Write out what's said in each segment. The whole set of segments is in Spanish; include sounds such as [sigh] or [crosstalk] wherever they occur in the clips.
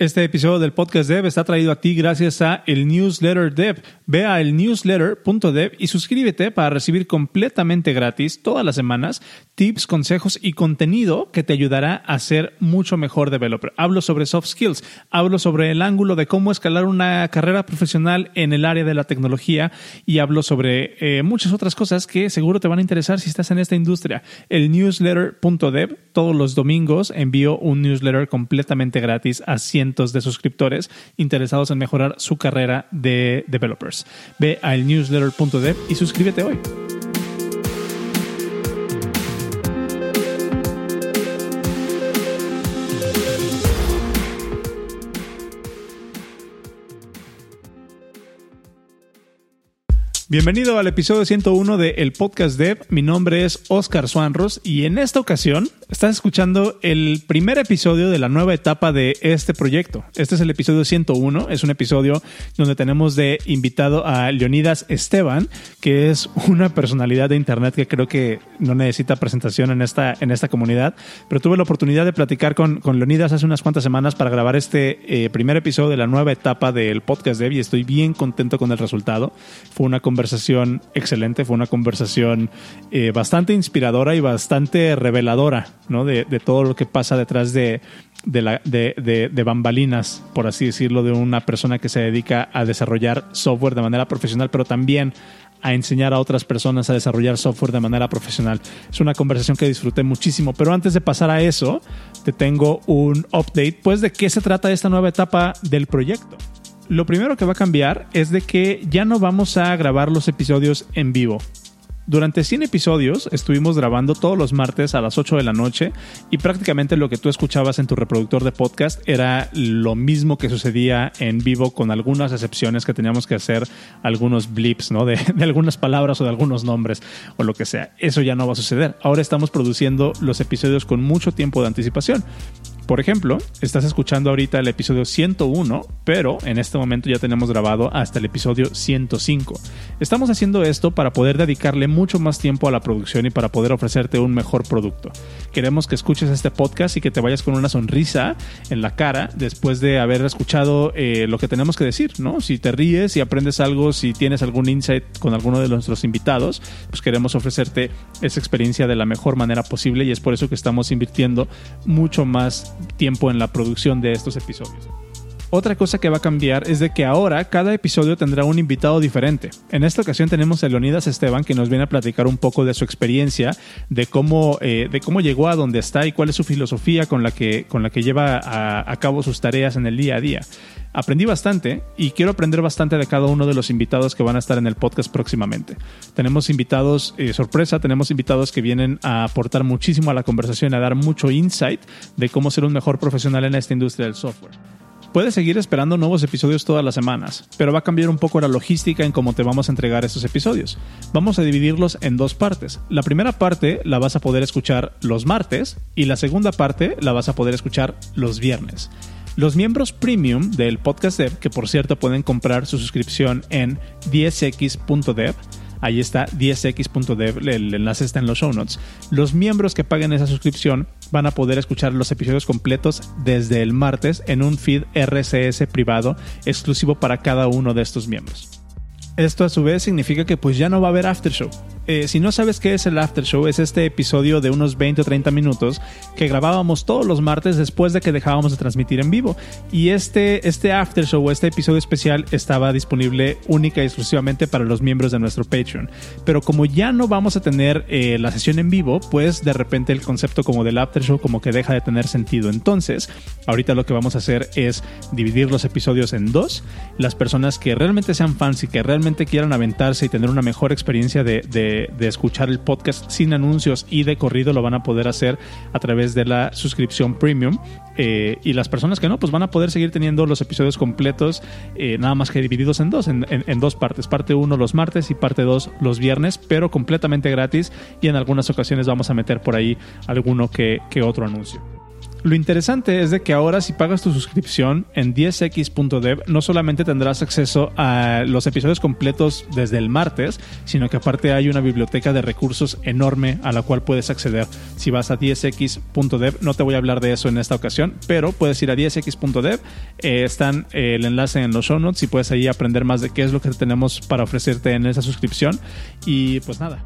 Este episodio del podcast Dev está traído a ti gracias a el newsletter Dev. Ve a elnewsletter.dev y suscríbete para recibir completamente gratis todas las semanas tips, consejos y contenido que te ayudará a ser mucho mejor developer. Hablo sobre soft skills, hablo sobre el ángulo de cómo escalar una carrera profesional en el área de la tecnología y hablo sobre eh, muchas otras cosas que seguro te van a interesar si estás en esta industria. El newsletter.dev, todos los domingos envío un newsletter completamente gratis a 100 de suscriptores interesados en mejorar su carrera de developers. Ve a elnewsletter.dev y suscríbete hoy. Bienvenido al episodio 101 de El Podcast Dev. Mi nombre es Oscar Swanros y en esta ocasión estás escuchando el primer episodio de la nueva etapa de este proyecto. Este es el episodio 101. Es un episodio donde tenemos de invitado a Leonidas Esteban, que es una personalidad de Internet que creo que no necesita presentación en esta, en esta comunidad. Pero tuve la oportunidad de platicar con, con Leonidas hace unas cuantas semanas para grabar este eh, primer episodio de la nueva etapa del Podcast Dev y estoy bien contento con el resultado. Fue una conversación conversación excelente, fue una conversación eh, bastante inspiradora y bastante reveladora, ¿no? De, todo lo que pasa detrás de, la, de, de, bambalinas, por así decirlo, de una persona que se dedica a desarrollar software de manera profesional, pero también a enseñar a otras personas a desarrollar software de manera profesional. Es una conversación que disfruté muchísimo, pero antes de pasar a eso, te tengo un update, pues de qué se trata esta nueva etapa del proyecto. Lo primero que va a cambiar es de que ya no vamos a grabar los episodios en vivo. Durante 100 episodios estuvimos grabando todos los martes a las 8 de la noche y prácticamente lo que tú escuchabas en tu reproductor de podcast era lo mismo que sucedía en vivo con algunas excepciones que teníamos que hacer algunos blips, ¿no? De, de algunas palabras o de algunos nombres o lo que sea. Eso ya no va a suceder. Ahora estamos produciendo los episodios con mucho tiempo de anticipación. Por ejemplo, estás escuchando ahorita el episodio 101, pero en este momento ya tenemos grabado hasta el episodio 105. Estamos haciendo esto para poder dedicarle mucho más tiempo a la producción y para poder ofrecerte un mejor producto. Queremos que escuches este podcast y que te vayas con una sonrisa en la cara después de haber escuchado eh, lo que tenemos que decir, ¿no? Si te ríes, si aprendes algo, si tienes algún insight con alguno de nuestros invitados, pues queremos ofrecerte esa experiencia de la mejor manera posible y es por eso que estamos invirtiendo mucho más tiempo en la producción de estos episodios. Otra cosa que va a cambiar es de que ahora cada episodio tendrá un invitado diferente. En esta ocasión tenemos a Leonidas Esteban que nos viene a platicar un poco de su experiencia, de cómo, eh, de cómo llegó a donde está y cuál es su filosofía con la que, con la que lleva a, cabo sus tareas en el día a día. Aprendí bastante y quiero aprender bastante de cada uno de los invitados que van a estar en el podcast próximamente. Tenemos invitados eh, sorpresa, tenemos invitados que vienen a aportar muchísimo a la conversación, a dar mucho insight de cómo ser un mejor profesional en esta industria del software. Puedes seguir esperando nuevos episodios todas las semanas, pero va a cambiar un poco la logística en cómo te vamos a entregar estos episodios. Vamos a dividirlos en dos partes. La primera parte la vas a poder escuchar los martes y la segunda parte la vas a poder escuchar los viernes. Los miembros premium del podcast dev, que por cierto pueden comprar su suscripción en 10x.dev, Ahí está 10x.dev, el enlace está en los show notes. Los miembros que paguen esa suscripción van a poder escuchar los episodios completos desde el martes en un feed RSS privado exclusivo para cada uno de estos miembros. Esto a su vez significa que pues ya no va a haber after show. Eh, si no sabes qué es el after show, es este episodio de unos 20 o 30 minutos que grabábamos todos los martes después de que dejábamos de transmitir en vivo. Y este, este after show, este episodio especial, estaba disponible única y exclusivamente para los miembros de nuestro Patreon. Pero como ya no vamos a tener eh, la sesión en vivo, pues de repente el concepto como del after show como que deja de tener sentido. Entonces, ahorita lo que vamos a hacer es dividir los episodios en dos. Las personas que realmente sean fans y que realmente quieran aventarse y tener una mejor experiencia de de, escuchar el podcast sin anuncios y de corrido lo van a poder hacer a través de la suscripción premium. Eh, y las personas que no, pues van a poder seguir teniendo los episodios completos, eh, nada más que divididos en dos, en, dos partes. Parte 1 los martes y parte 2 los viernes, pero completamente gratis. Y en algunas ocasiones vamos a meter por ahí alguno que, que otro anuncio. Lo interesante es de que ahora si pagas tu suscripción en 10x.dev no solamente tendrás acceso a los episodios completos desde el martes, sino que aparte hay una biblioteca de recursos enorme a la cual puedes acceder. Si vas a 10x.dev, no te voy a hablar de eso en esta ocasión, pero puedes ir a 10x.dev, eh, están eh, el enlace en los show notes y puedes ahí aprender más de qué es lo que tenemos para ofrecerte en esa suscripción. Y pues nada.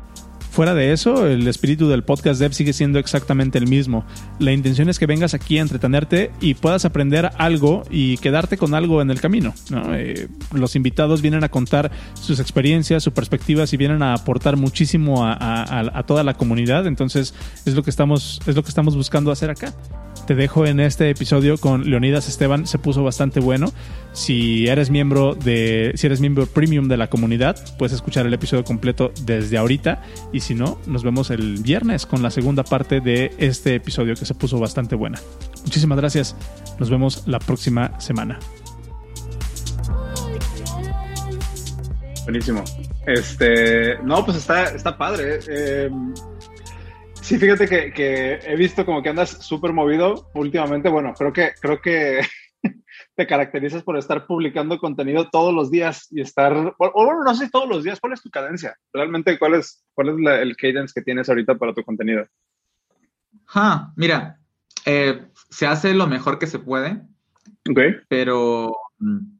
Fuera de eso, el espíritu del podcast Dev sigue siendo exactamente el mismo. La intención es que vengas aquí a entretenerte y puedas aprender algo y quedarte con algo en el camino. Eh, los invitados vienen a contar sus experiencias, sus perspectivas y vienen a aportar muchísimo a, toda la comunidad. Entonces es lo que estamos, es lo que estamos buscando hacer acá te dejo en este episodio con Leonidas Esteban, se puso bastante bueno. Si eres miembro de, si eres miembro premium de la comunidad, puedes escuchar el episodio completo desde ahorita. Y si no, nos vemos el viernes con la segunda parte de este episodio que se puso bastante buena. Muchísimas gracias. Nos vemos la próxima semana. Buenísimo. Este, no, pues está, está padre. Eh, Sí, fíjate que, he visto como que andas súper movido últimamente. Bueno, creo que, creo que [laughs] te caracterizas por estar publicando contenido todos los días y estar, o, no sé todos los días, ¿cuál es tu cadencia? Realmente, ¿cuál es, cuál es el cadence que tienes ahorita para tu contenido? Ah, mira, eh, se hace lo mejor que se puede. Ok. Pero... Mm,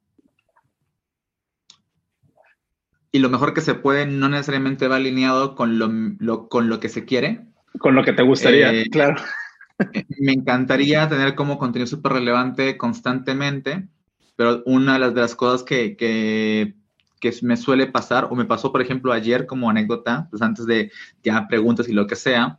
y lo mejor que se puede no necesariamente va alineado con lo, con lo que se quiere. Con lo que te gustaría, eh, claro. Me encantaría tener como contenido súper relevante constantemente, pero una de las, cosas que, que, me suele pasar, o me pasó, por ejemplo, ayer como anécdota, pues antes de ya preguntas y lo que sea,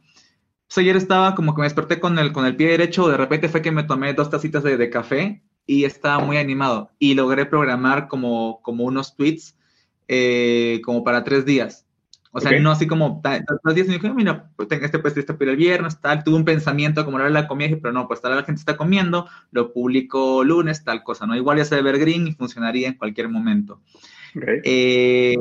pues ayer estaba como que me desperté con el, con el pie derecho, de repente fue que me tomé dos tacitas de, de café y estaba muy animado y logré programar como, como unos tweets eh, como para tres días. O sea, no así como los días me dije, mira, pues este pues este el viernes, tal, tuve un pensamiento como era la comida, pero no, pues tal la gente está comiendo, lo publico lunes, tal cosa, ¿no? Igual ya se Evergreen y funcionaría en cualquier momento. Eh,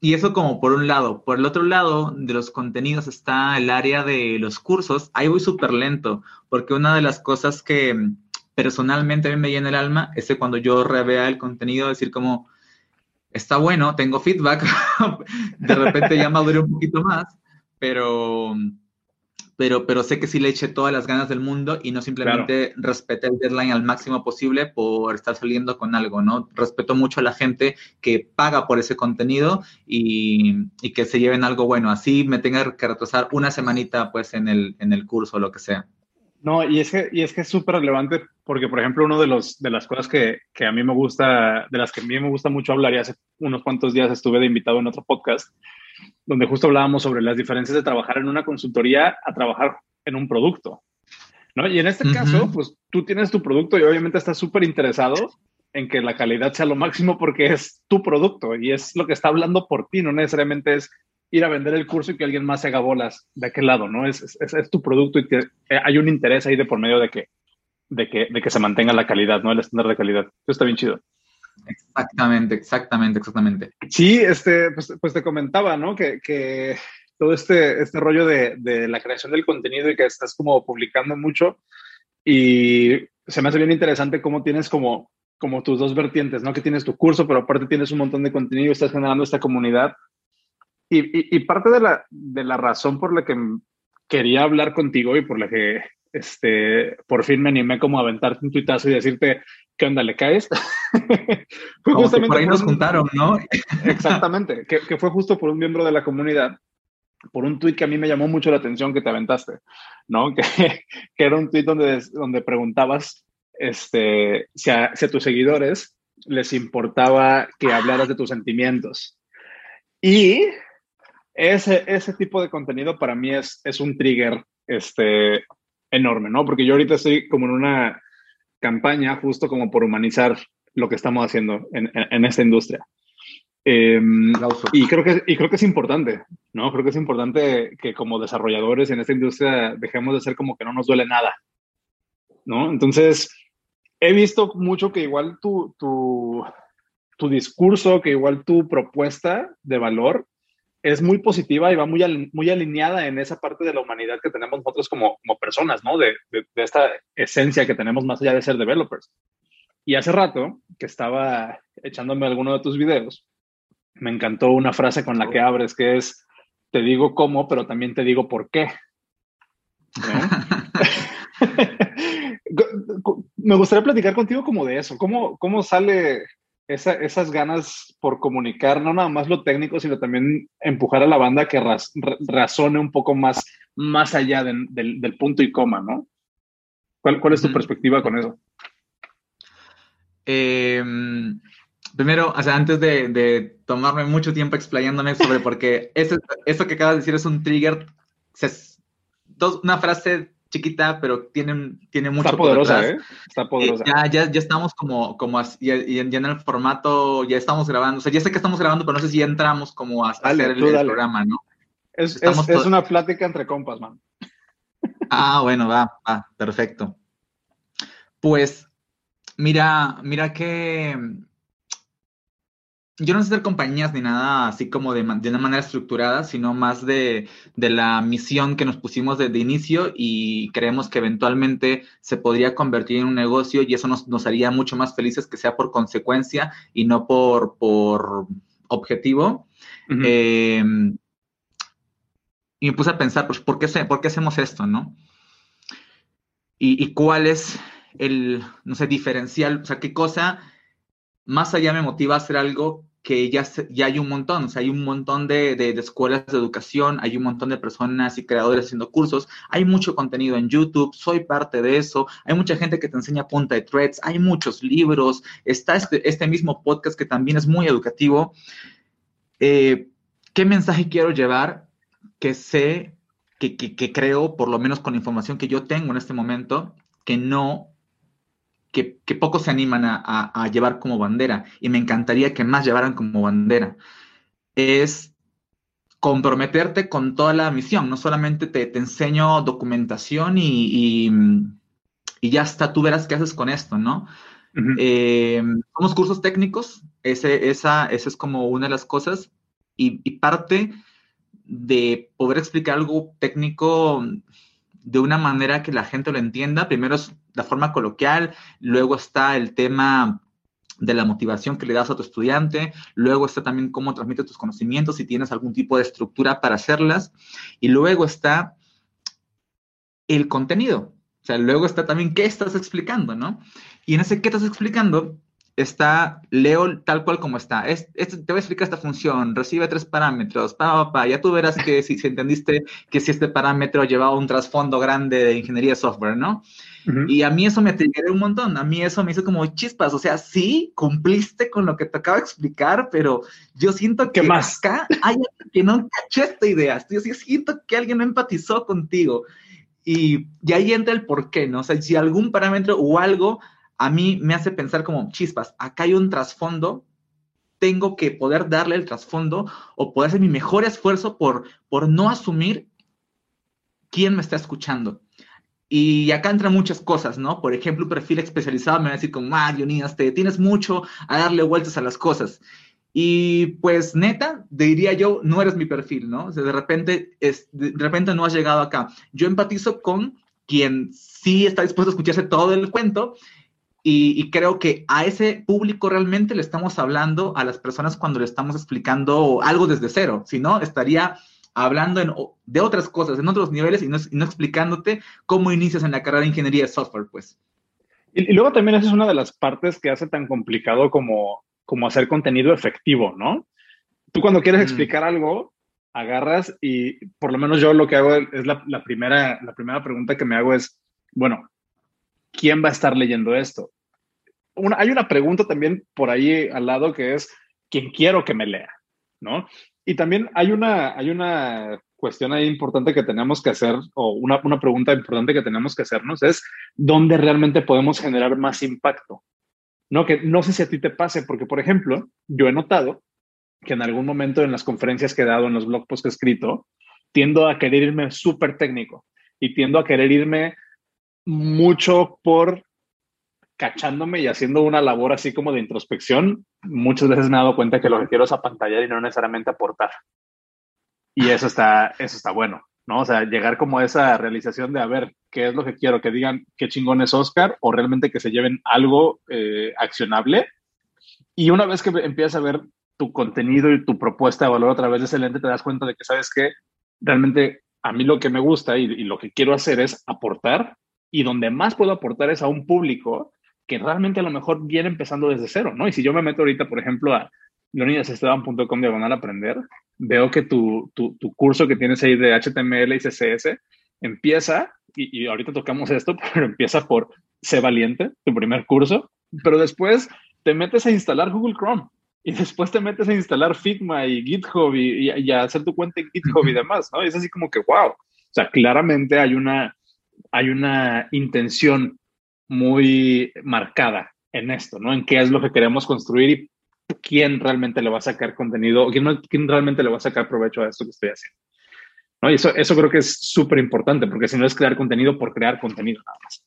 y eso como por un lado. Por el otro lado de los contenidos está el área de los cursos. Ahí voy súper lento, porque una de las cosas que personalmente a mí me llena el alma es que cuando yo revea el contenido, decir como, está bueno, tengo feedback, [laughs] de repente ya maduré un poquito más, pero, pero, pero sé que sí le eché todas las ganas del mundo y no simplemente respeté el deadline al máximo posible por estar saliendo con algo, ¿no? Respeto mucho a la gente que paga por ese contenido y, y que se lleven algo bueno. Así me tenga que retrasar una semanita pues en el, en el curso o lo que sea. No, y es que, y es que es súper relevante porque, por ejemplo, uno de, los, de las cosas que, que, a mí me gusta, de las que a mí me gusta mucho hablar, y hace unos cuantos días estuve de invitado en otro podcast, donde justo hablábamos sobre las diferencias de trabajar en una consultoría a trabajar en un producto. ¿no? Y en este caso, pues tú tienes tu producto y obviamente estás súper interesado en que la calidad sea lo máximo porque es tu producto y es lo que está hablando por ti, no necesariamente es ir a vender el curso y que alguien más se haga bolas de aquel lado, ¿no? Es, es, tu producto y que eh, hay un interés ahí de por medio de que, de que, de que se mantenga la calidad, ¿no? El estándar de calidad. Eso está bien chido. Exactamente, exactamente, exactamente. Sí, este, pues, pues te comentaba, ¿no? Que, que todo este, este rollo de, de, la creación del contenido y que estás como publicando mucho y se me hace bien interesante cómo tienes como, como tus dos vertientes, ¿no? Que tienes tu curso, pero aparte tienes un montón de contenido y estás generando esta comunidad y, parte de la, de la razón por la que quería hablar contigo y por la que este, por fin me animé como a aventarte un tuitazo y decirte, ¿qué onda, le caes? [laughs] fue justamente por ahí nos juntaron, ¿no? [laughs] exactamente, que, que, fue justo por un miembro de la comunidad, por un tuit que a mí me llamó mucho la atención que te aventaste, ¿no? [laughs] Que, que era un tuit donde, donde preguntabas este, si, a, si a tus seguidores les importaba que hablaras de tus sentimientos. Y ese, ese tipo de contenido para mí es, es un trigger este, enorme, ¿no? Porque yo ahorita estoy como en una campaña justo como por humanizar lo que estamos haciendo en, en, esta industria. Em, y, creo que, y creo que es importante, ¿no? Creo que es importante que como desarrolladores en esta industria dejemos de ser como que no nos duele nada, ¿no? Entonces, he visto mucho que igual tu, tu, tu discurso, que igual tu propuesta de valor es muy positiva y va muy, muy alineada en esa parte de la humanidad que tenemos nosotros como, como personas, ¿no? De, de, esta esencia que tenemos más allá de ser developers. Y hace rato que estaba echándome alguno de tus videos, me encantó una frase con la que abres que es, te digo cómo, pero también te digo por qué. [laughs] [laughs] me gustaría platicar contigo como de eso, cómo, cómo sale esas ganas por comunicar, no nada más lo técnico, sino también empujar a la banda que razone un poco más, más allá del, punto y coma, ¿no? ¿Cuál, cuál es tu perspectiva con eso? Em, primero, o sea, antes de, tomarme mucho tiempo explayándome sobre por qué eso, que acabas de decir es un trigger, dos, una frase chiquita, pero tiene, tiene mucho Está poderosa, ¿eh? Está poderosa. ya, ya, ya estamos como, como ya, en el formato, ya estamos grabando. O sea, ya sé que estamos grabando, pero no sé si ya entramos como a, hacer el, programa, ¿no? Es, es, es, una plática entre compas, man. [laughs] Ah, bueno, va, va, perfecto. Pues, mira, mira que yo no sé hacer compañías ni nada así como de, de una manera estructurada, sino más de, la misión que nos pusimos desde inicio y creemos que eventualmente se podría convertir en un negocio y eso nos, haría mucho más felices que sea por consecuencia y no por, por objetivo. Em, y me puse a pensar, pues, ¿por qué, ¿por qué hacemos esto, no? Y, y cuál es el, no sé, diferencial, o sea, qué cosa más allá me motiva a hacer algo que ya, ya hay un montón, o sea, hay un montón de, de, escuelas de educación, hay un montón de personas y creadores haciendo cursos, hay mucho contenido en YouTube, soy parte de eso, hay mucha gente que te enseña punta de threads, hay muchos libros, está este, este mismo podcast que también es muy educativo. Eh, ¿Qué mensaje quiero llevar que sé, que, que, que creo, por lo menos con la información que yo tengo en este momento, que no que, pocos se animan a, llevar como bandera. Y me encantaría que más llevaran como bandera, es comprometerte con toda la misión, no solamente te, enseño documentación y, ya está, tú verás qué haces con esto, ¿no? Eh, somos cursos técnicos, ese, esa, esa es como una de las cosas. Y, y parte de poder explicar algo técnico de una manera que la gente lo entienda. Primero es la forma coloquial, luego está el tema de la motivación que le das a tu estudiante, luego está también cómo transmites tus conocimientos, si tienes algún tipo de estructura para hacerlas, y luego está el contenido, o sea, luego está también qué estás explicando, ¿no? Y en ese qué estás explicando, está, leo tal cual como está. te voy a explicar esta función, recibe tres parámetros, pa, pa, ya tú verás que si, entendiste que si este parámetro llevaba un trasfondo grande de ingeniería software, ¿no? Y a mí eso me triggeró un montón, a mí eso me hizo como chispas, o sea, sí, cumpliste con lo que te acabo de explicar, pero yo siento que más? acá hay alguien que no cachó esta idea, yo siento que alguien no empatizó contigo. Y, y ahí entra el por qué, ¿no? O sea, si algún parámetro o algo a mí me hace pensar como chispas, acá hay un trasfondo, tengo que poder darle el trasfondo o poder hacer mi mejor esfuerzo por, por no asumir quién me está escuchando. Y acá entran muchas cosas, ¿no? Por ejemplo, un perfil especializado me va a decir como, ah, te tienes mucho a darle vueltas a las cosas. Y pues neta, diría yo, no eres mi perfil, ¿no? O sea, de repente, es, de repente no has llegado acá. Yo empatizo con quien sí está dispuesto a escucharse todo el cuento y, creo que a ese público realmente le estamos hablando a las personas cuando le estamos explicando algo desde cero. Si no, estaría hablando de otras cosas, en otros niveles y no, explicándote cómo inicias en la carrera de ingeniería de software, pues. Y, luego también esa es una de las partes que hace tan complicado como, como hacer contenido efectivo, ¿no? Tú cuando quieres mm. explicar algo, agarras y por lo menos yo lo que hago es la, la, primera, la primera pregunta que me hago es, bueno, ¿quién va a estar leyendo esto? hay una pregunta también por ahí al lado que es, ¿quién quiero que me lea? ¿No? Y también hay una, hay una cuestión ahí importante que tenemos que hacer, o una, una pregunta importante que tenemos que hacernos es, ¿dónde realmente podemos generar más impacto? No, que no sé si a ti te pase, porque, por ejemplo, yo he notado que en algún momento en las conferencias que he dado, en los blog posts que he escrito, tiendo a querer irme súper técnico y tiendo a querer irme mucho por cachándome y haciendo una labor así como de introspección, muchas veces me he dado cuenta que lo que quiero es apantallar y no necesariamente aportar. Y eso está, eso está bueno, ¿no? O sea, llegar como a esa realización de, a ver, ¿qué es lo que quiero? Que digan qué chingón es Oscar o realmente que se lleven algo eh, accionable. Y una vez que empiezas a ver tu contenido y tu propuesta de valor a través de ese lente, te das cuenta de que, ¿sabes que Realmente a mí lo que me gusta y, y lo que quiero hacer es aportar y donde más puedo aportar es a un público que realmente a lo mejor viene empezando desde cero, ¿no? Y si yo me meto ahorita, por ejemplo, a leonidasesteban.com diagonal aprender, veo que tu, tu, tu, curso que tienes ahí de HTML y CSS empieza, y, y, ahorita tocamos esto, [laughs] pero empieza por Sé Valiente, tu primer curso, pero después te metes a instalar Google Chrome y después te metes a instalar Figma y GitHub y, y, y a hacer tu cuenta en GitHub y demás, ¿no? Es así como que, wow, o sea, claramente hay una, hay una intención muy marcada en esto, ¿no? En qué es lo que queremos construir y quién realmente le va a sacar contenido, quién, quién realmente le va a sacar provecho a esto que estoy haciendo. ¿No? Y eso, eso creo que es súper importante, porque si no es crear contenido por crear contenido nada más.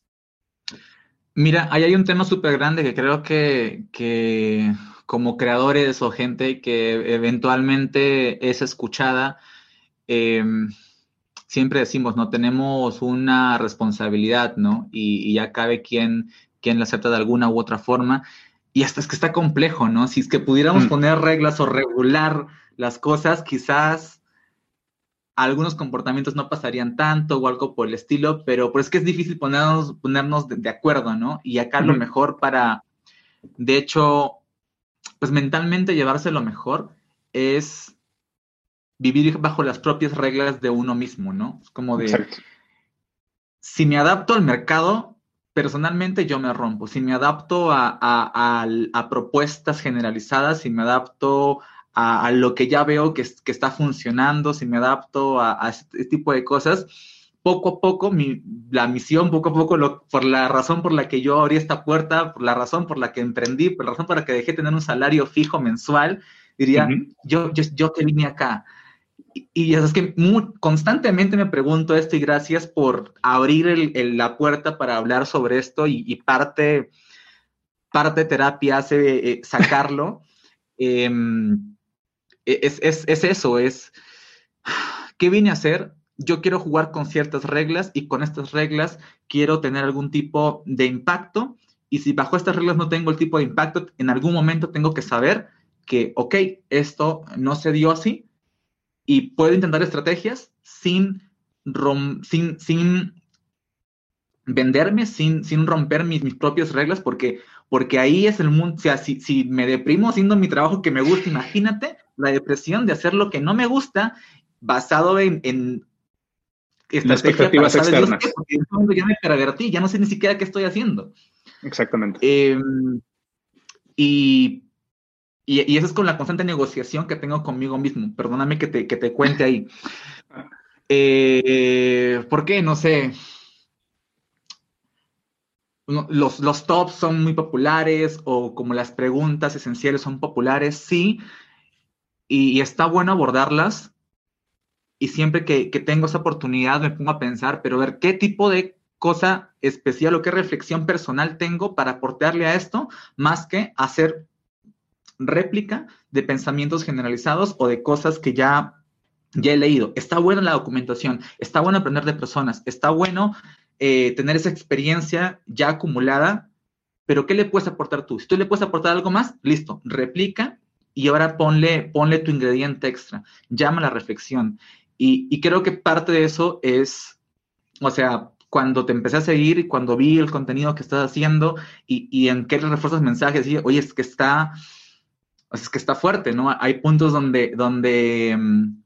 Mira, ahí hay un tema súper grande que creo que, que como creadores o gente que eventualmente es escuchada, eh, siempre decimos, ¿no? Tenemos una responsabilidad, ¿no? Y, y ya cabe quien, quien la acepta de alguna u otra forma. Y hasta es que está complejo, ¿no? Si es que pudiéramos mm. poner reglas o regular las cosas, quizás algunos comportamientos no pasarían tanto o algo por el estilo, pero, pero es que es difícil ponernos, ponernos de, de acuerdo, ¿no? Y acá mm. lo mejor para, de hecho, pues mentalmente llevarse lo mejor es vivir bajo las propias reglas de uno mismo, ¿no? Es como de, Exacto. si me adapto al mercado, personalmente yo me rompo. Si me adapto a, a, a, a propuestas generalizadas, si me adapto a, lo que ya veo que, que, está funcionando, si me adapto a, este tipo de cosas, poco a poco, mi, la misión, poco a poco, lo, por la razón por la que yo abrí esta puerta, por la razón por la que emprendí, por la razón por la que dejé tener un salario fijo mensual, diría, uh -huh. yo, yo, yo que vine acá, y es que muy, constantemente me pregunto esto y gracias por abrir el, el, la puerta para hablar sobre esto y, y parte, parte terapia hace eh, sacarlo. [laughs] eh, es, es, es, eso, es, ¿qué vine a hacer? Yo quiero jugar con ciertas reglas y con estas reglas quiero tener algún tipo de impacto y si bajo estas reglas no tengo el tipo de impacto, en algún momento tengo que saber que, ok, esto no se dio así, y puedo intentar estrategias sin, rom sin, sin venderme, sin, sin romper mis, mis, propias reglas, porque, porque ahí es el mundo, o sea, si, si, me deprimo haciendo mi trabajo que me gusta, imagínate la depresión de hacer lo que no me gusta basado en, en expectativas externas. Qué, porque en ya me pervertí, ya no sé ni siquiera qué estoy haciendo. Exactamente. Eh, y y, y, eso es con la constante negociación que tengo conmigo mismo. Perdóname que te, que te cuente ahí. Eh, ¿Por qué? No sé. Los, los tops son muy populares o como las preguntas esenciales son populares, sí. Y, y está bueno abordarlas. Y siempre que, que tengo esa oportunidad me pongo a pensar, pero ver qué tipo de cosa especial o qué reflexión personal tengo para aportarle a esto, más que hacer réplica de pensamientos generalizados o de cosas que ya, ya he leído. Está bueno la documentación, está bueno aprender de personas, está bueno eh, tener esa experiencia ya acumulada, pero ¿qué le puedes aportar tú? Si tú le puedes aportar algo más, listo, replica y ahora ponle, tu ingrediente extra, llama la reflexión. Y, y creo que parte de eso es, o sea, cuando te empecé a seguir y cuando vi el contenido que estás haciendo y, y en qué refuerzas mensajes, y, oye, es que está, es que está fuerte, ¿no? Hay puntos donde, donde um,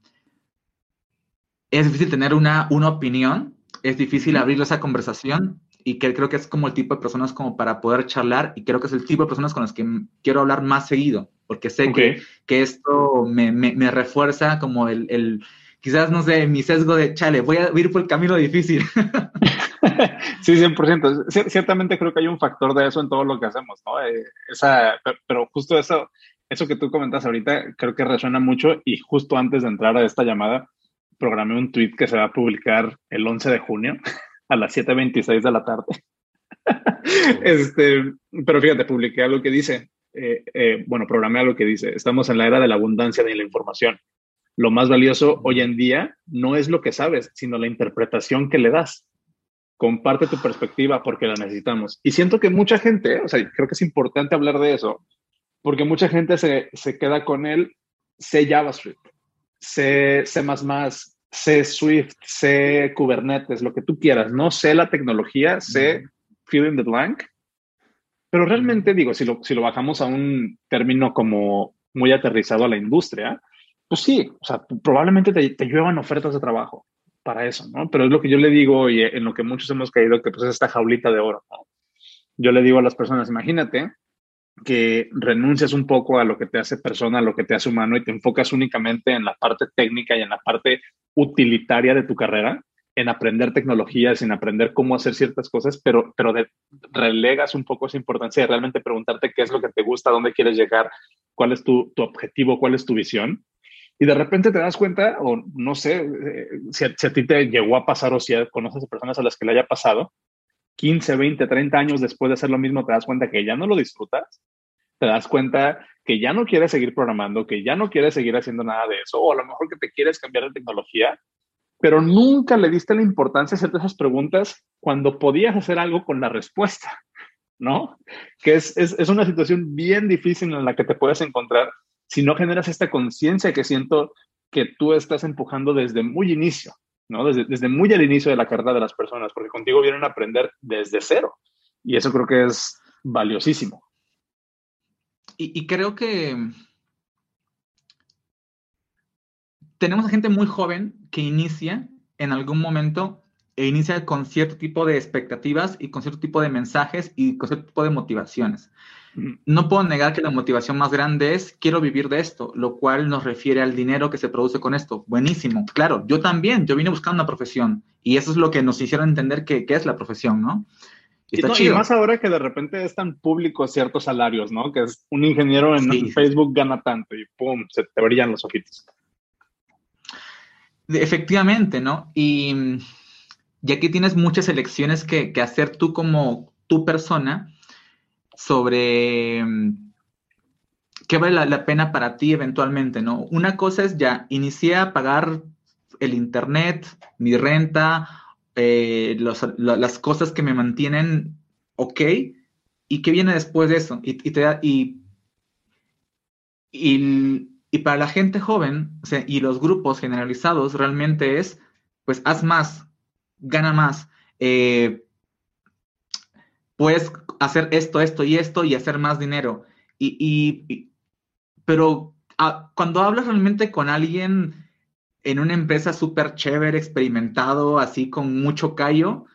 es difícil tener una, una opinión, es difícil abrir esa conversación y que creo que es como el tipo de personas como para poder charlar y creo que es el tipo de personas con las que quiero hablar más seguido, porque sé okay. que, que, esto me, me, me, refuerza como el, el, quizás, no sé, mi sesgo de, chale, voy a ir por el camino difícil. [laughs] sí, 100%. C ciertamente creo que hay un factor de eso en todo lo que hacemos, ¿no? Eh, esa, pero justo eso, eso que tú comentas ahorita creo que resuena mucho y justo antes de entrar a esta llamada programé un tweet que se va a publicar el 11 de junio [laughs] a las 7.26 de la tarde. este, pero fíjate, publiqué algo que dice, eh, eh, bueno, programé algo que dice, estamos en la era de la abundancia de la información. lo más valioso hoy en día no es lo que sabes, sino la interpretación que le das. Comparte tu perspectiva porque la necesitamos. Y siento que mucha gente, o sea, creo que es importante hablar de eso, porque mucha gente se, se queda con él, sé JavaScript, sé C++, sé Swift, sé Kubernetes, lo que tú quieras, no sé la tecnología, sé fill in the blank, pero realmente digo, si lo, si lo bajamos a un término como muy aterrizado a la industria, pues sí, o sea, probablemente te, te lluevan ofertas de trabajo para eso, ¿no? Pero es lo que yo le digo y en lo que muchos hemos caído, que pues es esta jaulita de oro, ¿no? Yo le digo a las personas, imagínate que renuncias un poco a lo que te hace persona, a lo que te hace humano y te enfocas únicamente en la parte técnica y en la parte utilitaria de tu carrera, en aprender tecnologías, en aprender cómo hacer ciertas cosas, pero, pero relegas un poco esa importancia de realmente preguntarte qué es lo que te gusta, dónde quieres llegar, cuál es tu, tu objetivo, cuál es tu visión. Y de repente te das cuenta, o no sé, eh, si a, si ti te llegó a pasar o si conoces a personas a las que le haya pasado, 15, 20, 30 años después de hacer lo mismo, te das cuenta que ya no lo disfrutas, te das cuenta que ya no quieres seguir programando, que ya no quieres seguir haciendo nada de eso, o a lo mejor que te quieres cambiar de tecnología, pero nunca le diste la importancia a hacerte esas preguntas cuando podías hacer algo con la respuesta, ¿no? Que es, es, es una situación bien difícil en la que te puedes encontrar si no generas esta conciencia que siento que tú estás empujando desde muy inicio, Desde, desde muy al inicio de la carrera de las personas, porque contigo vienen a aprender desde cero. Y eso creo que es valiosísimo. Y, y creo que tenemos a gente muy joven que inicia en algún momento e inicia con cierto tipo de expectativas y con cierto tipo de mensajes y con cierto tipo de motivaciones. No puedo negar que la motivación más grande es quiero vivir de esto, lo cual nos refiere al dinero que se produce con esto. Buenísimo, claro, yo también, yo vine buscando una profesión y eso es lo que nos hicieron entender que, es la profesión, ¿no? Y, no, y, más ahora que de repente es tan público ciertos salarios, ¿no? Que es un ingeniero en Facebook gana tanto y pum, se te brillan los ojitos. Efectivamente, ¿no? Y, ya aquí tienes muchas elecciones que, que hacer tú como tu persona sobre mm, qué vale la, pena para ti eventualmente, ¿no? Una cosa es ya, inicié a pagar el internet, mi renta, eh, las cosas que me mantienen ok, y qué viene después de eso. Y, te y, y, para la gente joven y los grupos generalizados realmente es, pues haz más, gana más. Eh, hacer esto, esto y esto y hacer más dinero. Y, pero ah, cuando hablas realmente con alguien en una empresa súper chévere, experimentado, así con mucho callo,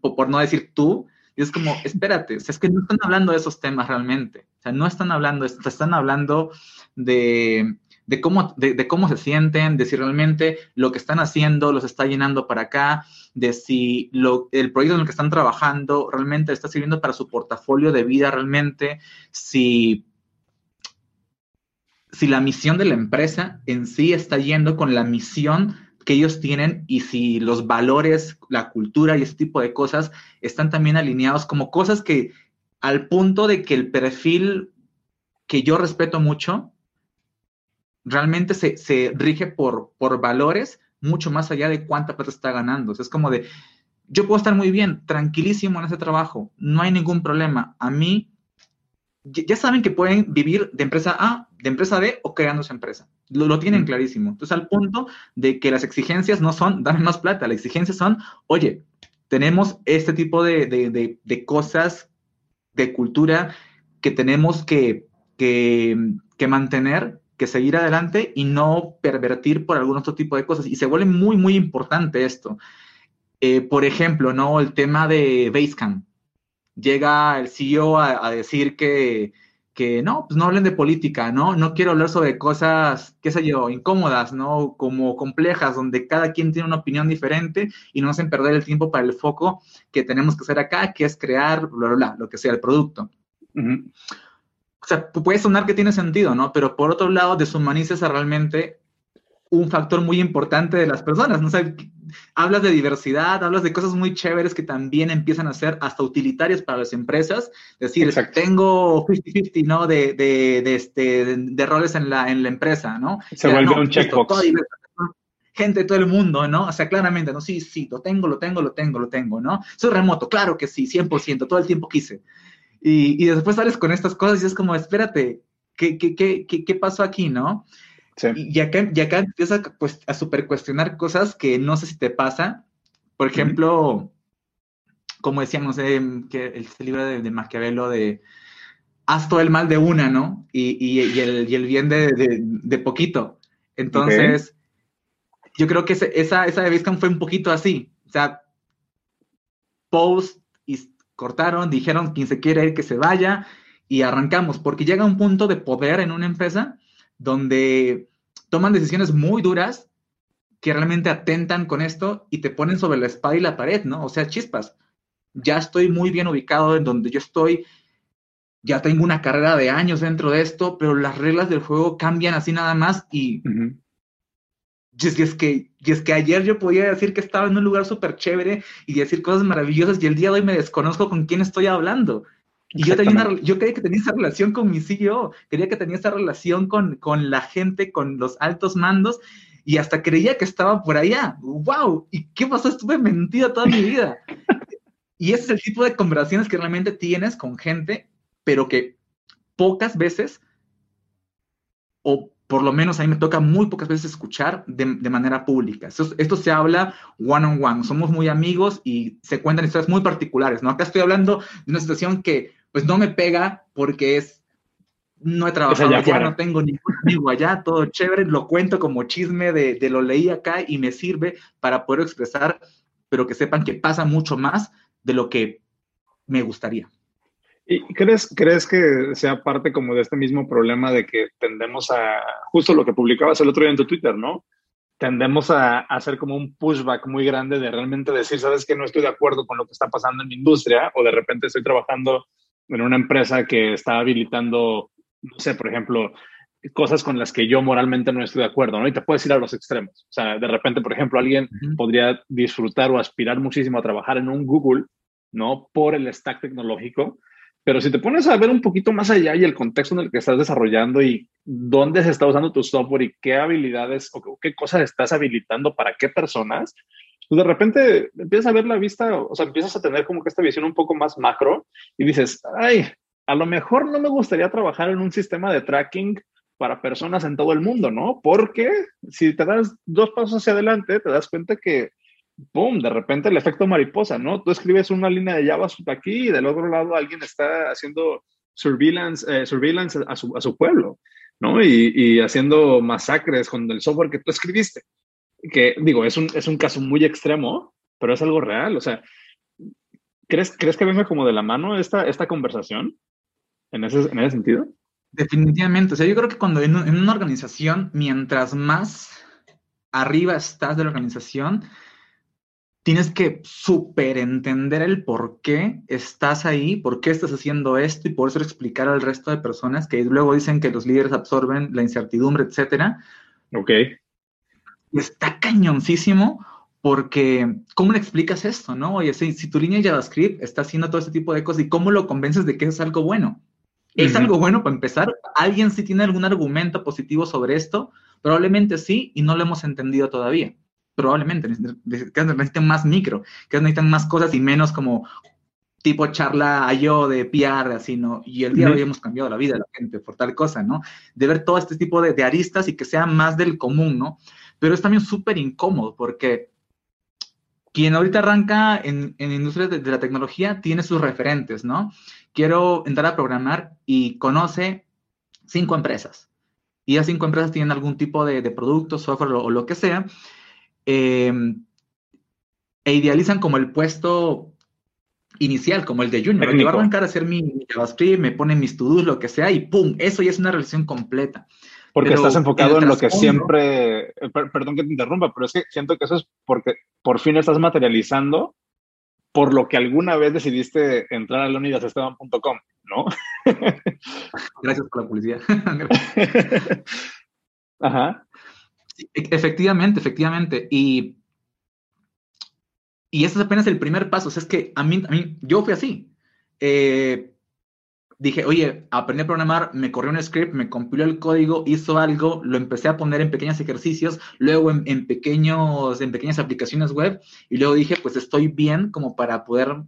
por no decir tú, es como, [laughs] espérate, es que no están hablando de esos temas realmente. O sea, no están hablando, están hablando de, de cómo, de, cómo se sienten, de si realmente lo que están haciendo los está llenando para acá, de si lo, el proyecto en el que están trabajando realmente está sirviendo para su portafolio de vida realmente, si, si la misión de la empresa en sí está yendo con la misión que ellos tienen y si los valores, la cultura y ese tipo de cosas están también alineados como cosas que al punto de que el perfil que yo respeto mucho, realmente se, rige por, por valores mucho más allá de cuánta plata está ganando. es como de, yo puedo estar muy bien, tranquilísimo en ese trabajo, no hay ningún problema. A mí, ya saben que pueden vivir de empresa A, de empresa B o creando su empresa. Lo, lo tienen clarísimo. Entonces, al punto de que las exigencias no son, dame más plata, las exigencias son, oye, tenemos este tipo de, de cosas de cultura que tenemos que, que, que mantener que seguir adelante y no pervertir por algún otro tipo de cosas. Y se vuelve muy, muy importante esto. Eh, por ejemplo, ¿no? El tema de Basecamp. Llega el CEO a, decir que, que, no, pues no hablen de política, ¿no? No quiero hablar sobre cosas, qué sé yo, incómodas, ¿no? Como complejas, donde cada quien tiene una opinión diferente y no hacen perder el tiempo para el foco que tenemos que hacer acá, que es crear, bla, bla, bla, lo que sea el producto o sea, puede sonar que tiene sentido, ¿no? Pero por otro lado, deshumanizas a realmente un factor muy importante de las personas. ¿no? hablas de diversidad, hablas de cosas muy chéveres que también empiezan a ser hasta utilitarias para las empresas. Es decir, tengo 50-50, ¿no? De, de, este, de, roles en la, en la empresa, ¿no? Se vuelve un checkbox. Gente de todo el mundo, ¿no? O sea, claramente, ¿no? Sí, sí, lo tengo, lo tengo, lo tengo, lo tengo, ¿no? Soy remoto, claro que sí, 100%, todo el tiempo quise. Y, y después sales con estas cosas y es como, espérate, ¿qué, qué, qué, qué pasó aquí, no? Y, acá, y acá empiezas pues, a super cuestionar cosas que no sé si te pasa. Por ejemplo, como decíamos, que el libro de, de, Maquiavelo de haz todo el mal de una, ¿no? Y, y, el, y el, bien de, de, poquito. Entonces, yo creo que esa, esa de fue un poquito así. O sea, post y cortaron, dijeron quien se quiere ir que se vaya y arrancamos, porque llega un punto de poder en una empresa donde toman decisiones muy duras que realmente atentan con esto y te ponen sobre la espada y la pared, ¿no? O sea, chispas. Ya estoy muy bien ubicado en donde yo estoy, ya tengo una carrera de años dentro de esto, pero las reglas del juego cambian así nada más y... es, que, y es que ayer yo podía decir que estaba en un lugar súper chévere y decir cosas maravillosas y el día de hoy me desconozco con quién estoy hablando. Y yo, tenía yo creía que tenía esa relación con mi CEO, quería que tenía esa relación con, con la gente, con los altos mandos, y hasta creía que estaba por allá. ¡Wow! ¿Y qué pasó? Estuve mentido toda mi vida. [laughs] y ese es el tipo de conversaciones que realmente tienes con gente, pero que pocas veces, o por lo menos a mí me toca muy pocas veces escuchar de, de manera pública. Esto, esto, se habla one on one, somos muy amigos y se cuentan historias muy particulares, ¿no? Acá estoy hablando de una situación que pues no me pega porque es, no he trabajado allá, no tengo ningún amigo allá, todo chévere, lo cuento como chisme de, de, lo leí acá y me sirve para poder expresar, pero que sepan que pasa mucho más de lo que me gustaría. ¿Y crees, crees que sea parte como de este mismo problema de que tendemos a, justo lo que publicabas el otro día en tu Twitter, ¿no? Tendemos a, a hacer como un pushback muy grande de realmente decir, sabes que no estoy de acuerdo con lo que está pasando en mi industria o de repente estoy trabajando en una empresa que está habilitando, no sé, por ejemplo, cosas con las que yo moralmente no estoy de acuerdo, ¿no? Y te puedes ir a los extremos. O sea, de repente, por ejemplo, alguien podría disfrutar o aspirar muchísimo a trabajar en un Google, ¿no? Por el stack tecnológico. Pero si te pones a ver un poquito más allá y el contexto en el que estás desarrollando y dónde se está usando tu software y qué habilidades o qué cosas estás habilitando para qué personas, pues de repente empiezas a ver la vista, o sea, empiezas a tener como que esta visión un poco más macro y dices, ay, a lo mejor no me gustaría trabajar en un sistema de tracking para personas en todo el mundo, ¿no? Porque si te das dos pasos hacia adelante, te das cuenta que, ¡boom!, de repente el efecto mariposa, ¿no? Tú escribes una línea de JavaScript aquí y del otro lado alguien está haciendo surveillance, eh, surveillance a, su, pueblo, ¿no? Y, y haciendo masacres con el software que tú escribiste que digo, es un, es un caso muy extremo, pero es algo real. O sea, ¿crees, ¿crees que venga como de la mano esta, esta conversación en ese, en ese sentido? Definitivamente. O sea, yo creo que cuando en, en una organización, mientras más arriba estás de la organización, tienes que súper entender el por qué estás ahí, por qué estás haciendo esto y por eso explicar al resto de personas que luego dicen que los líderes absorben la incertidumbre, etcétera. Ok está cañoncísimo porque, ¿cómo le explicas esto, no? Oye, si, si, tu línea de JavaScript está haciendo todo este tipo de cosas, ¿y cómo lo convences de que es algo bueno? ¿Es algo bueno para empezar? ¿Alguien sí tiene algún argumento positivo sobre esto? Probablemente sí, y no lo hemos entendido todavía. Probablemente, necesitan más micro, que necesitan más cosas y menos como tipo charla a yo de PR, así, ¿no? Y el día de hoy hemos cambiado la vida de la gente por tal cosa, ¿no? De ver todo este tipo de, de aristas y que sea más del común, ¿no? pero es también súper incómodo porque quien ahorita arranca en, en industria de, la tecnología tiene sus referentes, ¿no? Quiero entrar a programar y conoce cinco empresas. Y esas cinco empresas tienen algún tipo de, de producto, software o, lo que sea. Em, e idealizan como el puesto inicial, como el de Junior. Me va a arrancar a hacer mi, mi JavaScript, me pone mis to-dos, lo que sea, y ¡pum! Eso ya es una relación completa. Porque estás enfocado en lo que siempre, eh, perdón que te interrumpa, pero es que siento que eso es porque por fin estás materializando por lo que alguna vez decidiste entrar a leonidasesteban.com, ¿no? [laughs] Gracias por la publicidad. [laughs] Ajá. E, efectivamente, efectivamente. Y, y ese es apenas el primer paso. O sea, es que a mí, a mí yo fui así. Eh, dije, oye, aprendí a programar, me corrió un script, me compiló el código, hizo algo, lo empecé a poner en pequeños ejercicios, luego en, pequeños, en pequeñas aplicaciones web, y luego dije, pues estoy bien como para poder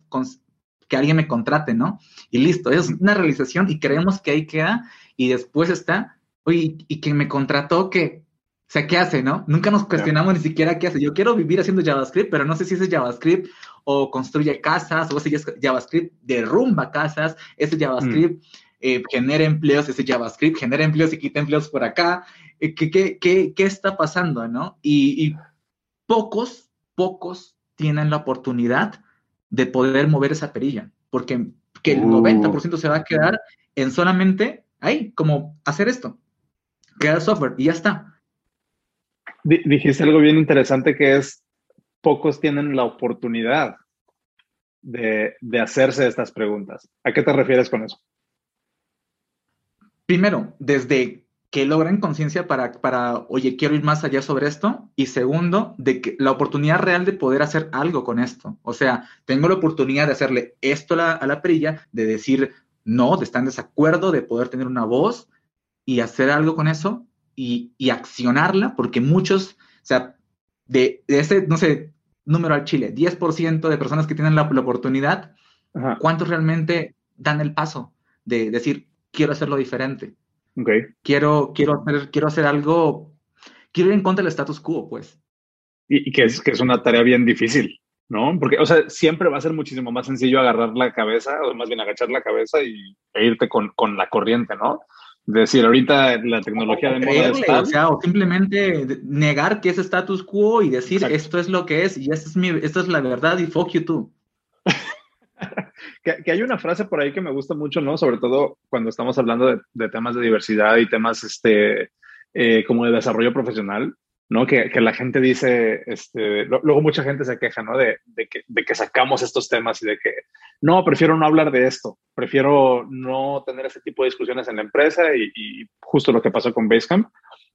que alguien me contrate, ¿no? Y listo, es una realización y creemos que ahí queda, y después está, oye, y quien me contrató, que o sea, ¿qué hace, no? Nunca nos cuestionamos ni siquiera qué hace. Yo quiero vivir haciendo JavaScript, pero no sé si ese JavaScript o construye casas, o ese JavaScript derrumba casas, ese JavaScript mm. eh, genera empleos, ese JavaScript genera empleos y quita empleos por acá. Eh, ¿qué, qué, qué, qué, está pasando, no? Y, pocos, pocos tienen la oportunidad de poder mover esa perilla, porque que el 90% se va a quedar en solamente ahí, como hacer esto, crear software y ya está dijiste algo bien interesante que es, pocos tienen la oportunidad de, hacerse estas preguntas. ¿A qué te refieres con eso? Primero, desde que logran conciencia para, para, oye, quiero ir más allá sobre esto. Y segundo, de que la oportunidad real de poder hacer algo con esto. O sea, tengo la oportunidad de hacerle esto a la, a la perilla, de decir no, de estar en desacuerdo, de poder tener una voz y hacer algo con eso y, accionarla, porque muchos, o sea, de, ese, no sé, número al Chile, 10% de personas que tienen la, oportunidad, ¿cuántos realmente dan el paso de decir, quiero hacerlo diferente? Okay. Quiero, quiero, hacer, quiero hacer algo, quiero ir en contra del status quo, pues. Y, que, es, que es una tarea bien difícil, ¿no? Porque, o sea, siempre va a ser muchísimo más sencillo agarrar la cabeza, o más bien agachar la cabeza y, e irte con, con la corriente, ¿no? Decir, ahorita la tecnología de moda está... O sea, o simplemente negar que es status quo y decir esto es lo que es y esta es, mi, esta es la verdad y fuck you too. [laughs] que, hay una frase por ahí que me gusta mucho, ¿no? Sobre todo cuando estamos hablando de, temas de diversidad y temas este, eh, como de desarrollo profesional, ¿no? Que, la gente dice, este, luego mucha gente se queja, ¿no? De, que, de, que, sacamos estos temas y de que, no, prefiero no hablar de esto, prefiero no tener ese tipo de discusiones en la empresa y, justo lo que pasó con Basecamp.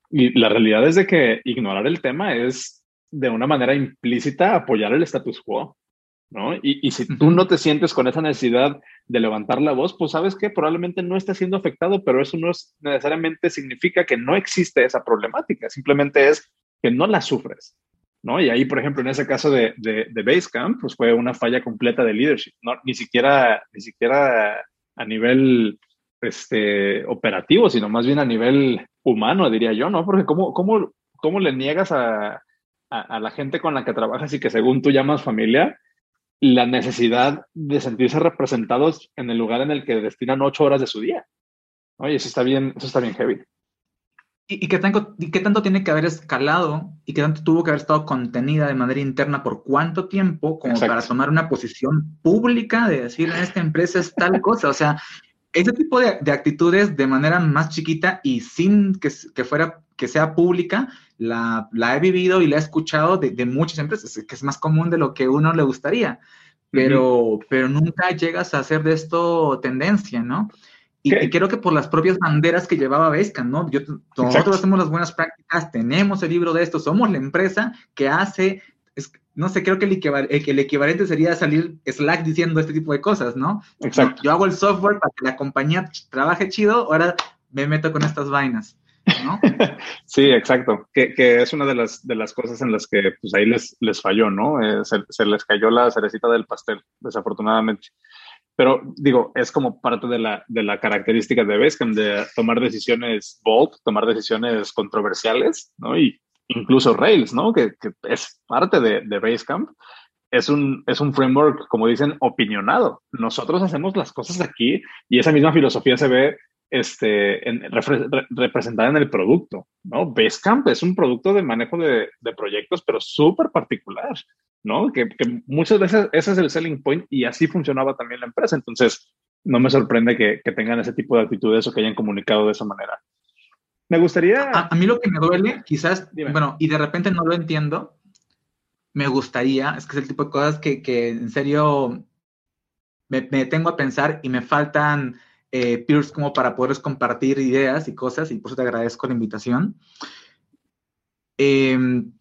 Y la realidad es de que ignorar el tema es de una manera implícita apoyar el status quo, ¿no? Y, y si tú no te sientes con esa necesidad de levantar la voz, pues sabes que probablemente no estés siendo afectado, pero eso no es necesariamente significa que no existe esa problemática, simplemente es que no la sufres, ¿no? Y ahí, por ejemplo, en ese caso de, de, de Basecamp, pues fue una falla completa de leadership. Ni siquiera, ni siquiera a nivel este, operativo, sino más bien a nivel humano, diría yo, ¿no? Porque ¿cómo, cómo, cómo le niegas a, a, la gente con la que trabajas y que según tú llamas familia, la necesidad de sentirse representados en el lugar en el que destinan ocho horas de su día? Eso está bien, eso está bien heavy. ¿Y, qué tanto, qué tanto tiene que haber escalado y qué tanto tuvo que haber estado contenida de manera interna por cuánto tiempo como para tomar una posición pública de decir en esta empresa es tal cosa? O sea, ese tipo de, actitudes de manera más chiquita y sin que, que fuera que sea pública, la, la, he vivido y la he escuchado de, de, muchas empresas, que es más común de lo que uno le gustaría, pero, pero nunca llegas a hacer de esto tendencia, ¿no? Y, creo que por las propias banderas que llevaba Basecamp, ¿no? Yo, nosotros hacemos las buenas prácticas, tenemos el libro de esto, somos la empresa que hace, no sé, creo que el, el, equivalente sería salir Slack diciendo este tipo de cosas, ¿no? Exacto. Yo hago el software para que la compañía trabaje chido, ahora me meto con estas vainas. ¿no? [laughs] sí, exacto. Que, que, es una de las, de las cosas en las que pues ahí les, les falló, ¿no? Eh, se, se, les cayó la cerecita del pastel, desafortunadamente. Pero digo, es como parte de la, de la característica de Basecamp, de tomar decisiones bold, tomar decisiones controversiales, ¿no? Y incluso Rails, ¿no? Que, que es parte de, de Basecamp. Es un, es un framework, como dicen, opinionado. Nosotros hacemos las cosas aquí y esa misma filosofía se ve este, en, representada en el producto, ¿no? Basecamp es un producto de manejo de, de proyectos, pero súper particular. ¿No? Que, muchas veces ese es el selling point y así funcionaba también la empresa. Entonces, no me sorprende que, tengan ese tipo de actitudes o que hayan comunicado de esa manera. Me gustaría... A, mí lo que me duele, quizás, bueno, y de repente no lo entiendo, me gustaría, es que es el tipo de cosas que, en serio me, tengo a pensar y me faltan eh, peers como para poder compartir ideas y cosas, y por eso te agradezco la invitación. Em,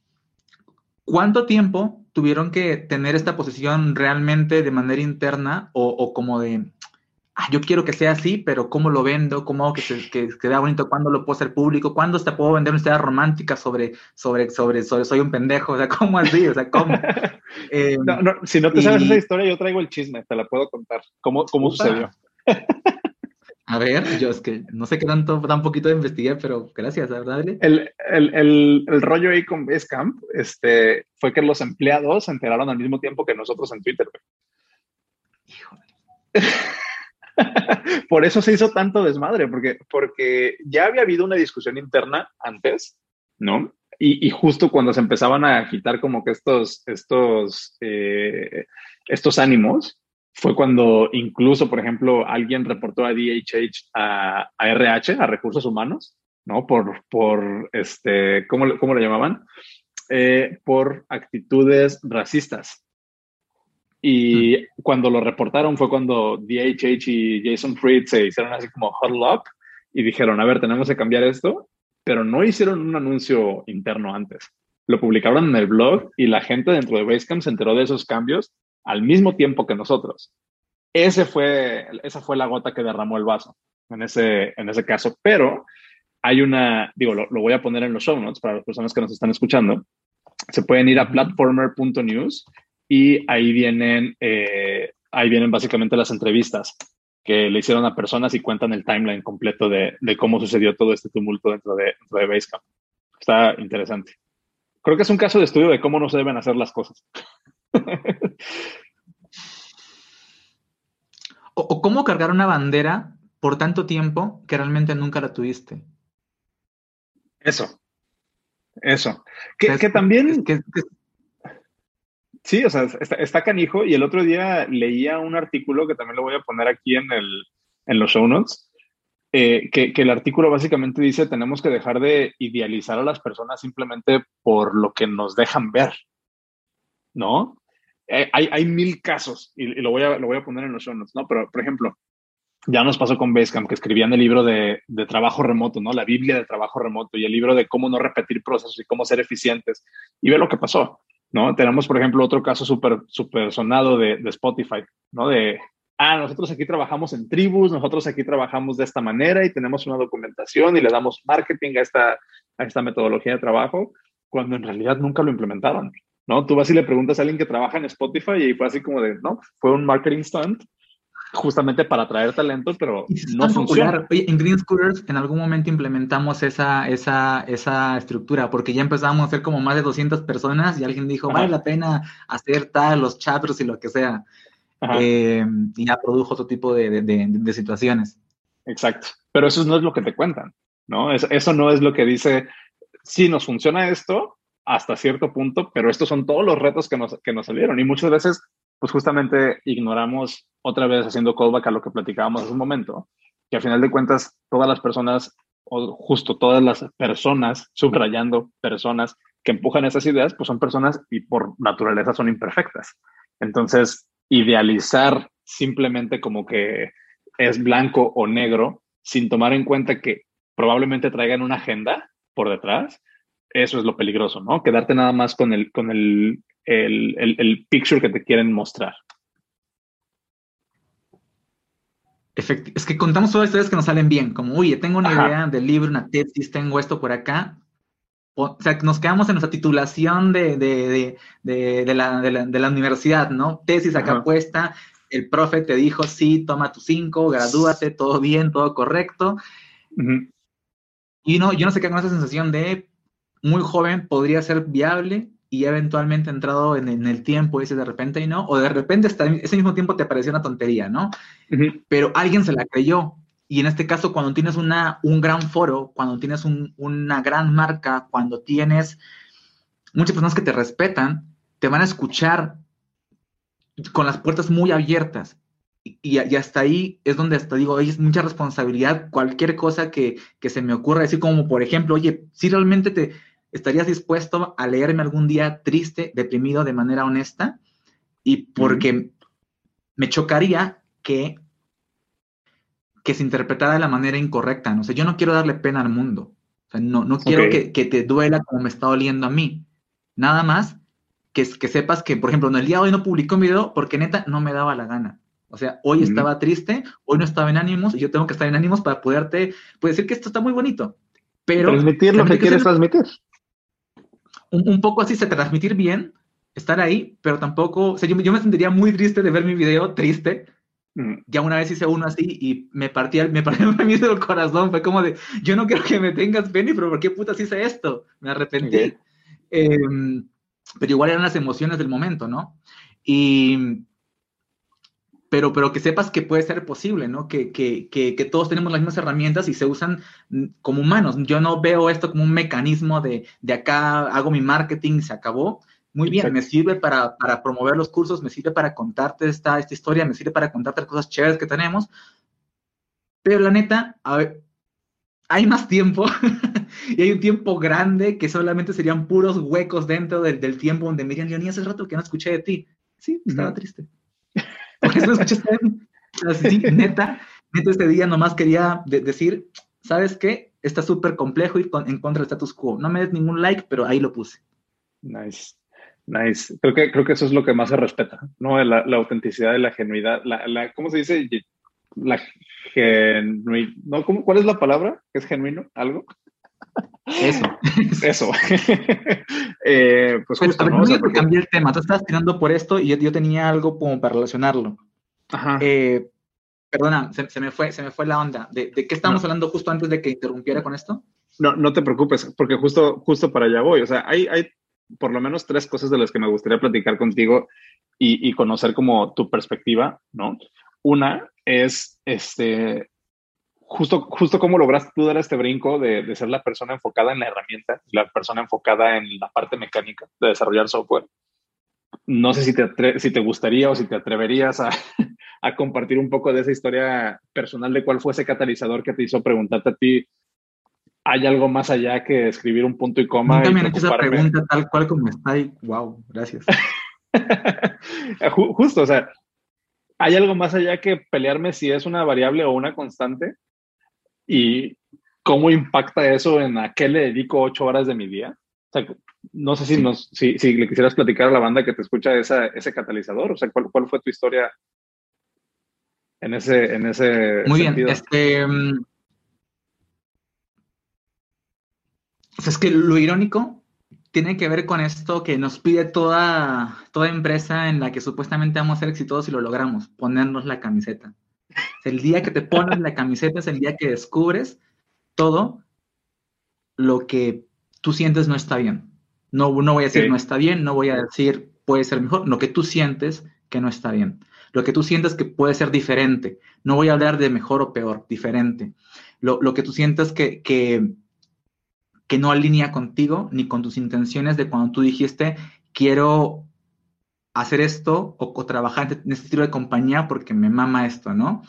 ¿Cuánto tiempo tuvieron que tener esta posición realmente de manera interna o, como de, ah, yo quiero que sea así, pero ¿cómo lo vendo? ¿Cómo hago que, se, que, bonito? ¿Cuándo lo puedo hacer público? ¿Cuándo te puedo vender una historia romántica sobre, sobre, sobre, sobre soy un pendejo? O sea, ¿cómo así? O sea, ¿cómo? [laughs] Em, no, si no te sabes esa historia, yo traigo el chisme, te la puedo contar. ¿Cómo, cómo sucedió? A ver, yo es que no sé qué tanto, tan poquito de investigar, pero gracias, ¿verdad? El, el, el, el, rollo ahí con Basecamp este, fue que los empleados se enteraron al mismo tiempo que nosotros en Twitter. Híjole. [laughs] Por eso se hizo tanto desmadre, porque, porque ya había habido una discusión interna antes, ¿no? Y, y justo cuando se empezaban a agitar como que estos, estos, eh, estos ánimos, fue cuando incluso, por ejemplo, alguien reportó a DHH a, RH, a Recursos Humanos, ¿no? Por, por este, ¿cómo, cómo lo llamaban? Eh, por actitudes racistas. Y mm. cuando lo reportaron fue cuando DHH y Jason Fried se hicieron así como huddle up y dijeron, a ver, tenemos que cambiar esto, pero no hicieron un anuncio interno antes. Lo publicaron en el blog y la gente dentro de Basecamp se enteró de esos cambios al mismo tiempo que nosotros. Ese fue, esa fue la gota que derramó el vaso en ese, en ese caso. Pero hay una, digo, lo, voy a poner en los show notes para las personas que nos están escuchando. Se pueden ir a platformer.news y ahí vienen, eh, ahí vienen básicamente las entrevistas que le hicieron a personas y cuentan el timeline completo de, cómo sucedió todo este tumulto dentro de, dentro de Basecamp. Está interesante. Creo que es un caso de estudio de cómo no se deben hacer las cosas. [laughs] o, cómo cargar una bandera por tanto tiempo que realmente nunca la tuviste. Eso. Eso. Que, también... sí, o sea, está, canijo. Y el otro día leía un artículo que también lo voy a poner aquí en, el, en los show notes. Eh, que, el artículo básicamente dice tenemos que dejar de idealizar a las personas simplemente por lo que nos dejan ver, ¿no? Eh, hay, hay, mil casos y, lo, voy a, lo voy a poner en los show notes, ¿no? Pero, por ejemplo, ya nos pasó con Basecamp, que escribían el libro de, de, trabajo remoto, ¿no? La Biblia de trabajo remoto y el libro de cómo no repetir procesos y cómo ser eficientes. Y ve lo que pasó, ¿no? Tenemos, por ejemplo, otro caso súper super sonado de, de, Spotify, ¿no? De, ah, nosotros aquí trabajamos en tribus, nosotros aquí trabajamos de esta manera y tenemos una documentación y le damos marketing a esta, a esta metodología de trabajo, cuando en realidad nunca lo implementaron. ¿no? Tú vas y le preguntas a alguien que trabaja en Spotify y fue así como de, no, fue un marketing stunt justamente para atraer talento, pero no funciona. Oye, en Green Scooters en algún momento implementamos esa, esa, esa estructura, porque ya empezábamos a hacer como más de 200 personas y alguien dijo, vale la pena hacer tal, los chapters y lo que sea. Eh, y ya produjo otro tipo de, de, de, situaciones. Exacto, pero eso no es lo que te cuentan, ¿no? Eso, eso no es lo que dice, si nos funciona esto, hasta cierto punto, pero estos son todos los retos que nos, que nos salieron y muchas veces, pues justamente ignoramos otra vez haciendo callback a lo que platicábamos hace un momento, que al final de cuentas todas las personas, o justo todas las personas, subrayando personas que empujan esas ideas, pues son personas y por naturaleza son imperfectas. Entonces, idealizar simplemente como que es blanco o negro, sin tomar en cuenta que probablemente traigan una agenda por detrás, eso es lo peligroso, ¿no? Quedarte nada más con el, con el, el, picture que te quieren mostrar. es que contamos todas historias que nos salen bien, como, oye, tengo una idea del libro, una tesis, tengo esto por acá. O, sea, nos quedamos en nuestra titulación de, de, de, de la, la, universidad, ¿no? Tesis acá puesta, el profe te dijo, sí, toma tu cinco, gradúate, todo bien, todo correcto. Y no, yo no sé qué con esa sensación de, muy joven podría ser viable y eventualmente entrado en, el tiempo y ese de repente y no, o de repente hasta ese mismo tiempo te pareció una tontería, ¿no? Pero alguien se la creyó. Y en este caso, cuando tienes una, un gran foro, cuando tienes una gran marca, cuando tienes muchas personas que te respetan, te van a escuchar con las puertas muy abiertas. Y, y, hasta ahí es donde hasta digo, oye, es mucha responsabilidad cualquier cosa que, que se me ocurra, decir como por ejemplo, oye, si realmente te, ¿Estarías dispuesto a leerme algún día triste, deprimido de manera honesta? Y porque me chocaría que, que se interpretara de la manera incorrecta. No sé, yo no quiero darle pena al mundo. O sea, no, no quiero que, te duela como me está doliendo a mí. Nada más que, que sepas que, por ejemplo, en el día de hoy no publicó un video porque neta no me daba la gana. O sea, hoy estaba triste, hoy no estaba en ánimos y yo tengo que estar en ánimos para poderte pues, decir que esto está muy bonito. Pero transmitir lo que quieres transmitir. Un, poco así, se transmitir bien, estar ahí, pero tampoco, o sea, yo, yo me sentiría muy triste de ver mi video triste, ya una vez hice uno así y me partía, me partía el corazón. Fue como de, yo no quiero que me tengas, Benny, pero ¿por qué putas hice esto? Me arrepentí. Em, pero igual eran las emociones del momento, ¿no? Y, pero, pero que sepas que puede ser posible, ¿no? Que, que, que, que, todos tenemos las mismas herramientas y se usan como humanos. Yo no veo esto como un mecanismo de, de acá hago mi marketing, se acabó, muy bien, me sirve para, promover los cursos, me sirve para contarte esta, esta historia, me sirve para contarte las cosas chéveres que tenemos. Pero la neta, a ver, hay más tiempo [laughs] y hay un tiempo grande que solamente serían puros huecos dentro del, del tiempo donde dirían, ni hace rato que no escuché de ti. Sí, estaba triste. Por eso no escuchaste [laughs] Así, neta, neta, este día nomás quería decir, ¿sabes qué? Está súper complejo ir en contra del status quo. No me des ningún like, pero ahí lo puse. Nice. Nice. Creo que, creo que eso es lo que más se respeta, ¿no? La, la autenticidad y la genuidad. La, la, ¿Cómo se dice? La. ¿Cómo, ¿Cuál es la palabra? ¿Es genuino? ¿Algo? Eso. [laughs] Eso. [laughs] eh, pues justo, ¿no? cambié el tema. Tú estabas tirando por esto y yo, yo, tenía algo como para relacionarlo. Ajá. Eh, perdona, se, me fue, se me fue la onda. ¿De, de qué estábamos hablando justo antes de que interrumpiera con esto? No, no te preocupes, porque justo, justo para allá voy. O sea, hay, hay por lo menos tres cosas de las que me gustaría platicar contigo y, conocer como tu perspectiva, ¿no? Una es, este, justo, justo cómo lograste tú dar este brinco de, ser la persona enfocada en la herramienta, la persona enfocada en la parte mecánica de desarrollar software. No sé si te, si te gustaría o si te atreverías a, [laughs] a compartir un poco de esa historia personal de cuál fue ese catalizador que te hizo preguntarte a ti, hay algo más allá que escribir un punto y coma. Nunca me han hecho esa pregunta tal cual como está ahí. Wow, gracias. [laughs] Justo, o sea, hay algo más allá que pelearme si es una variable o una constante y cómo impacta eso en a qué le dedico ocho horas de mi día. O sea, no sé si, nos, si, si, le quisieras platicar a la banda que te escucha esa, ese catalizador, o sea, ¿cuál, cuál fue tu historia en ese, en ese Muy bien, este, es que lo irónico tiene que ver con esto que nos pide toda, toda empresa en la que supuestamente vamos a ser exitosos y lo logramos, ponernos la camiseta. El día que te pones la camiseta es el día que descubres todo lo que tú sientes no está bien. No, no voy a decir no está bien, no voy a decir puede ser mejor, lo que tú sientes que no está bien. Lo que tú sientes que puede ser diferente. No voy a hablar de mejor o peor, diferente. Lo, lo que tú sientes que, que, que no alinea contigo ni con tus intenciones de cuando tú dijiste, quiero hacer esto o, trabajar en este estilo de compañía porque me mama esto, ¿no?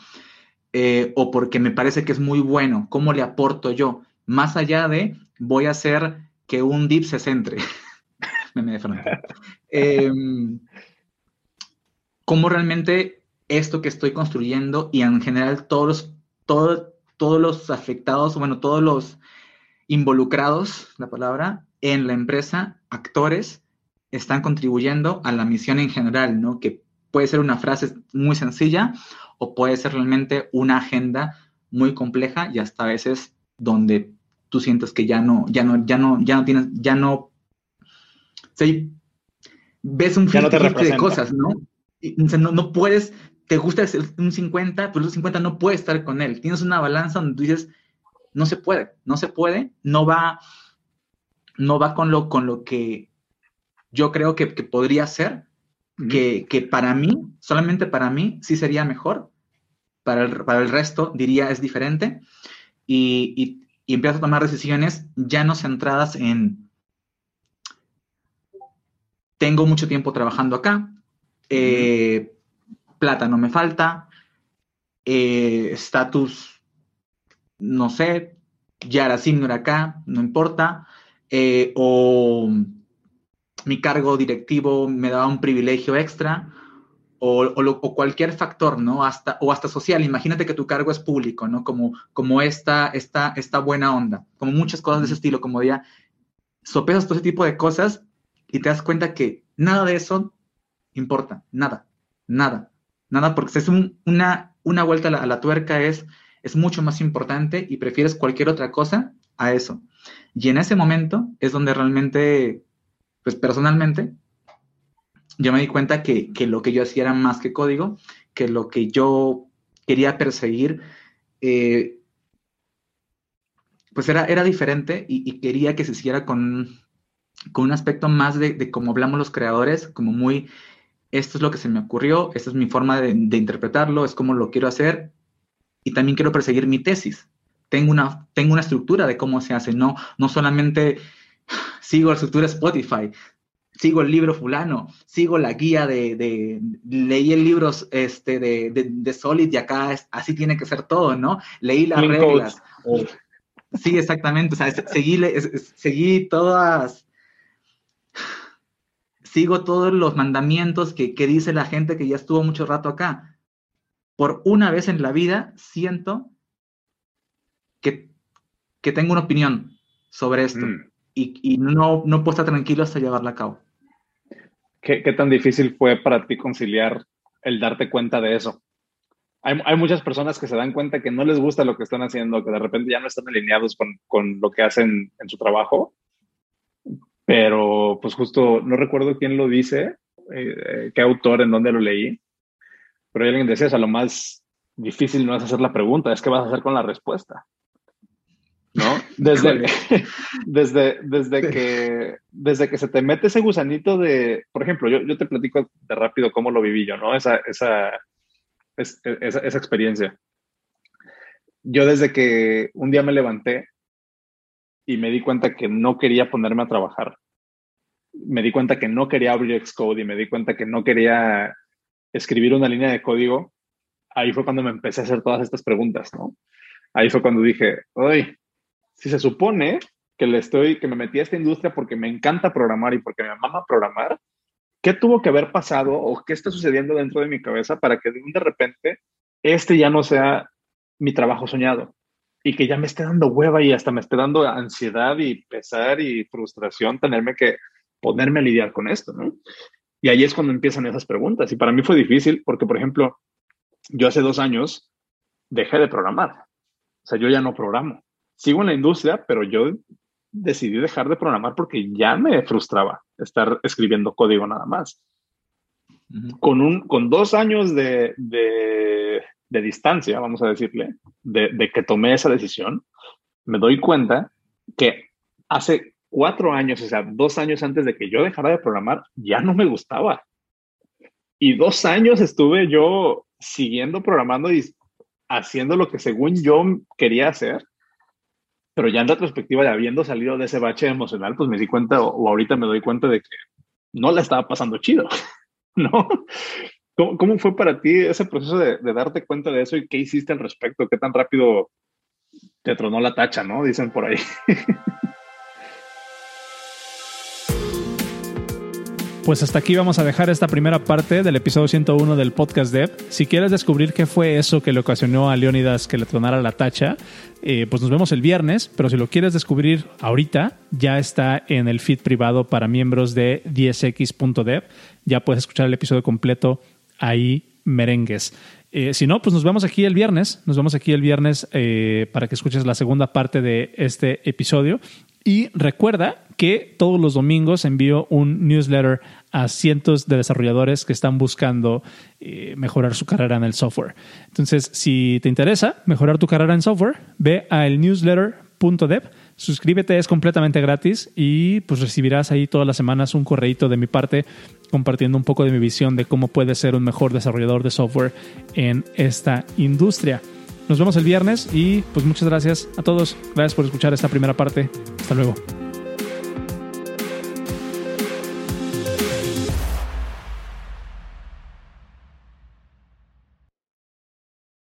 Eh, o porque me parece que es muy bueno, ¿cómo le aporto yo? Más allá de voy a hacer que un dip se centre. [laughs] me me eh, ¿Cómo realmente esto que estoy construyendo y en general todos los, todos los afectados, bueno, todos los involucrados, la palabra, en la empresa, actores, están contribuyendo a la misión en general, ¿no? Que puede ser una frase muy sencilla o puede ser realmente una agenda muy compleja y hasta a veces donde tú sientes que ya no, ya no, ya no, ya no tienes, ya no, sí, ves un filtro de cosas, ¿no? ¿no? No puedes, te gusta un 50, pero un 50 no puede estar con él. Tienes una balanza donde tú dices, no se puede, no se puede, no va, no va con lo, con lo que yo creo que, podría ser, que, para mí, solamente para mí, sí sería mejor, para el, para el resto diría es diferente, y, y, empiezo a tomar decisiones ya no centradas en, tengo mucho tiempo trabajando acá, eh, plata no me falta, eh, estatus no sé, Yara no era acá, no importa, eh, o mi cargo directivo me daba un privilegio extra, o, cualquier factor, ¿no? Hasta, o hasta social. Imagínate que tu cargo es público, ¿no? Como, como esta, esta, esta buena onda, como muchas cosas de ese estilo, como ya sopesas todo ese tipo de cosas y te das cuenta que nada de eso importa, nada, nada, nada, porque es una, una vuelta a la, tuerca es, es mucho más importante y prefieres cualquier otra cosa a eso. Y en ese momento es donde realmente, pues personalmente, yo me di cuenta que, lo que yo hacía era más que código, que lo que yo quería perseguir, eh, pues era, era diferente y, quería que se hiciera con, con un aspecto más de, de cómo hablamos los creadores, como muy, esto es lo que se me ocurrió, esta es mi forma de, interpretarlo, es como lo quiero hacer y también quiero perseguir mi tesis. Tengo una, tengo una estructura de cómo se hace, no, no solamente sigo la estructura Spotify, sigo el libro fulano, sigo la guía de, leí el libro este, de, de, Solid y acá así tiene que ser todo, ¿no? Leí las reglas. Sí, exactamente, o sea, seguí, seguí todas, sigo todos los mandamientos que, que dice la gente que ya estuvo mucho rato acá. Por una vez en la vida siento que, que tengo una opinión sobre esto. Mm. Y, y, no, no puedo estar tranquilo hasta llevarla a cabo. ¿Qué, tan difícil fue para ti conciliar el darte cuenta de eso? Hay, hay, muchas personas que se dan cuenta que no les gusta lo que están haciendo, que de repente ya no están alineados con, con lo que hacen en su trabajo, pero pues justo no recuerdo quién lo dice, eh, qué autor, en dónde lo leí, pero alguien decía, o sea, lo más difícil no es hacer la pregunta, es qué vas a hacer con la respuesta. ¿no? [laughs] [laughs] Desde, desde, desde, que, desde que se te mete ese gusanito de, por ejemplo, yo, yo te platico de rápido cómo lo viví yo, ¿no? Esa, esa, esa, esa experiencia. Yo desde que un día me levanté y me di cuenta que no quería ponerme a trabajar, me di cuenta que no quería abrir Xcode y me di cuenta que no quería escribir una línea de código, ahí fue cuando me empecé a hacer todas estas preguntas, ¿no? Ahí fue cuando dije, uy, si se supone que le estoy, que me metí a esta industria porque me encanta programar y porque me mama programar, ¿qué tuvo que haber pasado o qué está sucediendo dentro de mi cabeza para que de repente este ya no sea mi trabajo soñado y que ya me esté dando hueva y hasta me esté dando ansiedad y pesar y frustración tenerme que ponerme a lidiar con esto, ¿no? Y ahí es cuando empiezan esas preguntas. Y para mí fue difícil porque, por ejemplo, yo hace dos años dejé de programar. O sea, yo ya no programo sigo en la industria, pero yo decidí dejar de programar porque ya me frustraba estar escribiendo código nada más. con, un, con dos años de, de, distancia, vamos a decirle, de, de, que tomé esa decisión, me doy cuenta que hace cuatro años, o sea, dos años antes de que yo dejara de programar, ya no me gustaba. Y dos años estuve yo siguiendo programando y haciendo lo que según yo quería hacer pero ya en retrospectiva, de habiendo salido de ese bache emocional, pues me di cuenta, o, ahorita me doy cuenta de que no la estaba pasando chido, [laughs] ¿no? ¿Cómo, fue para ti ese proceso de, de, darte cuenta de eso y qué hiciste al respecto? ¿Qué tan rápido te tronó la tacha, no? Dicen por ahí. [laughs] Pues hasta aquí vamos a dejar esta primera parte del episodio 101 del podcast Dev. Si quieres descubrir qué fue eso que le ocasionó a Leonidas que le tronara la tacha, eh, pues nos vemos el viernes, pero si lo quieres descubrir ahorita, ya está en el feed privado para miembros de 10x.dev. Ya puedes escuchar el episodio completo ahí merengues. Eh, si no, pues nos vemos aquí el viernes. Nos vemos aquí el viernes eh, para que escuches la segunda parte de este episodio. Y recuerda que todos los domingos envío un newsletter a cientos de desarrolladores que están buscando eh, mejorar su carrera en el software. Entonces, si te interesa mejorar tu carrera en software, ve a elnewsletter.dev, suscríbete, es completamente gratis y pues recibirás ahí todas las semanas un correíto de mi parte compartiendo un poco de mi visión de cómo puedes ser un mejor desarrollador de software en esta industria. Nos vemos el viernes y pues muchas gracias a todos. Gracias por escuchar esta primera parte. Hasta luego.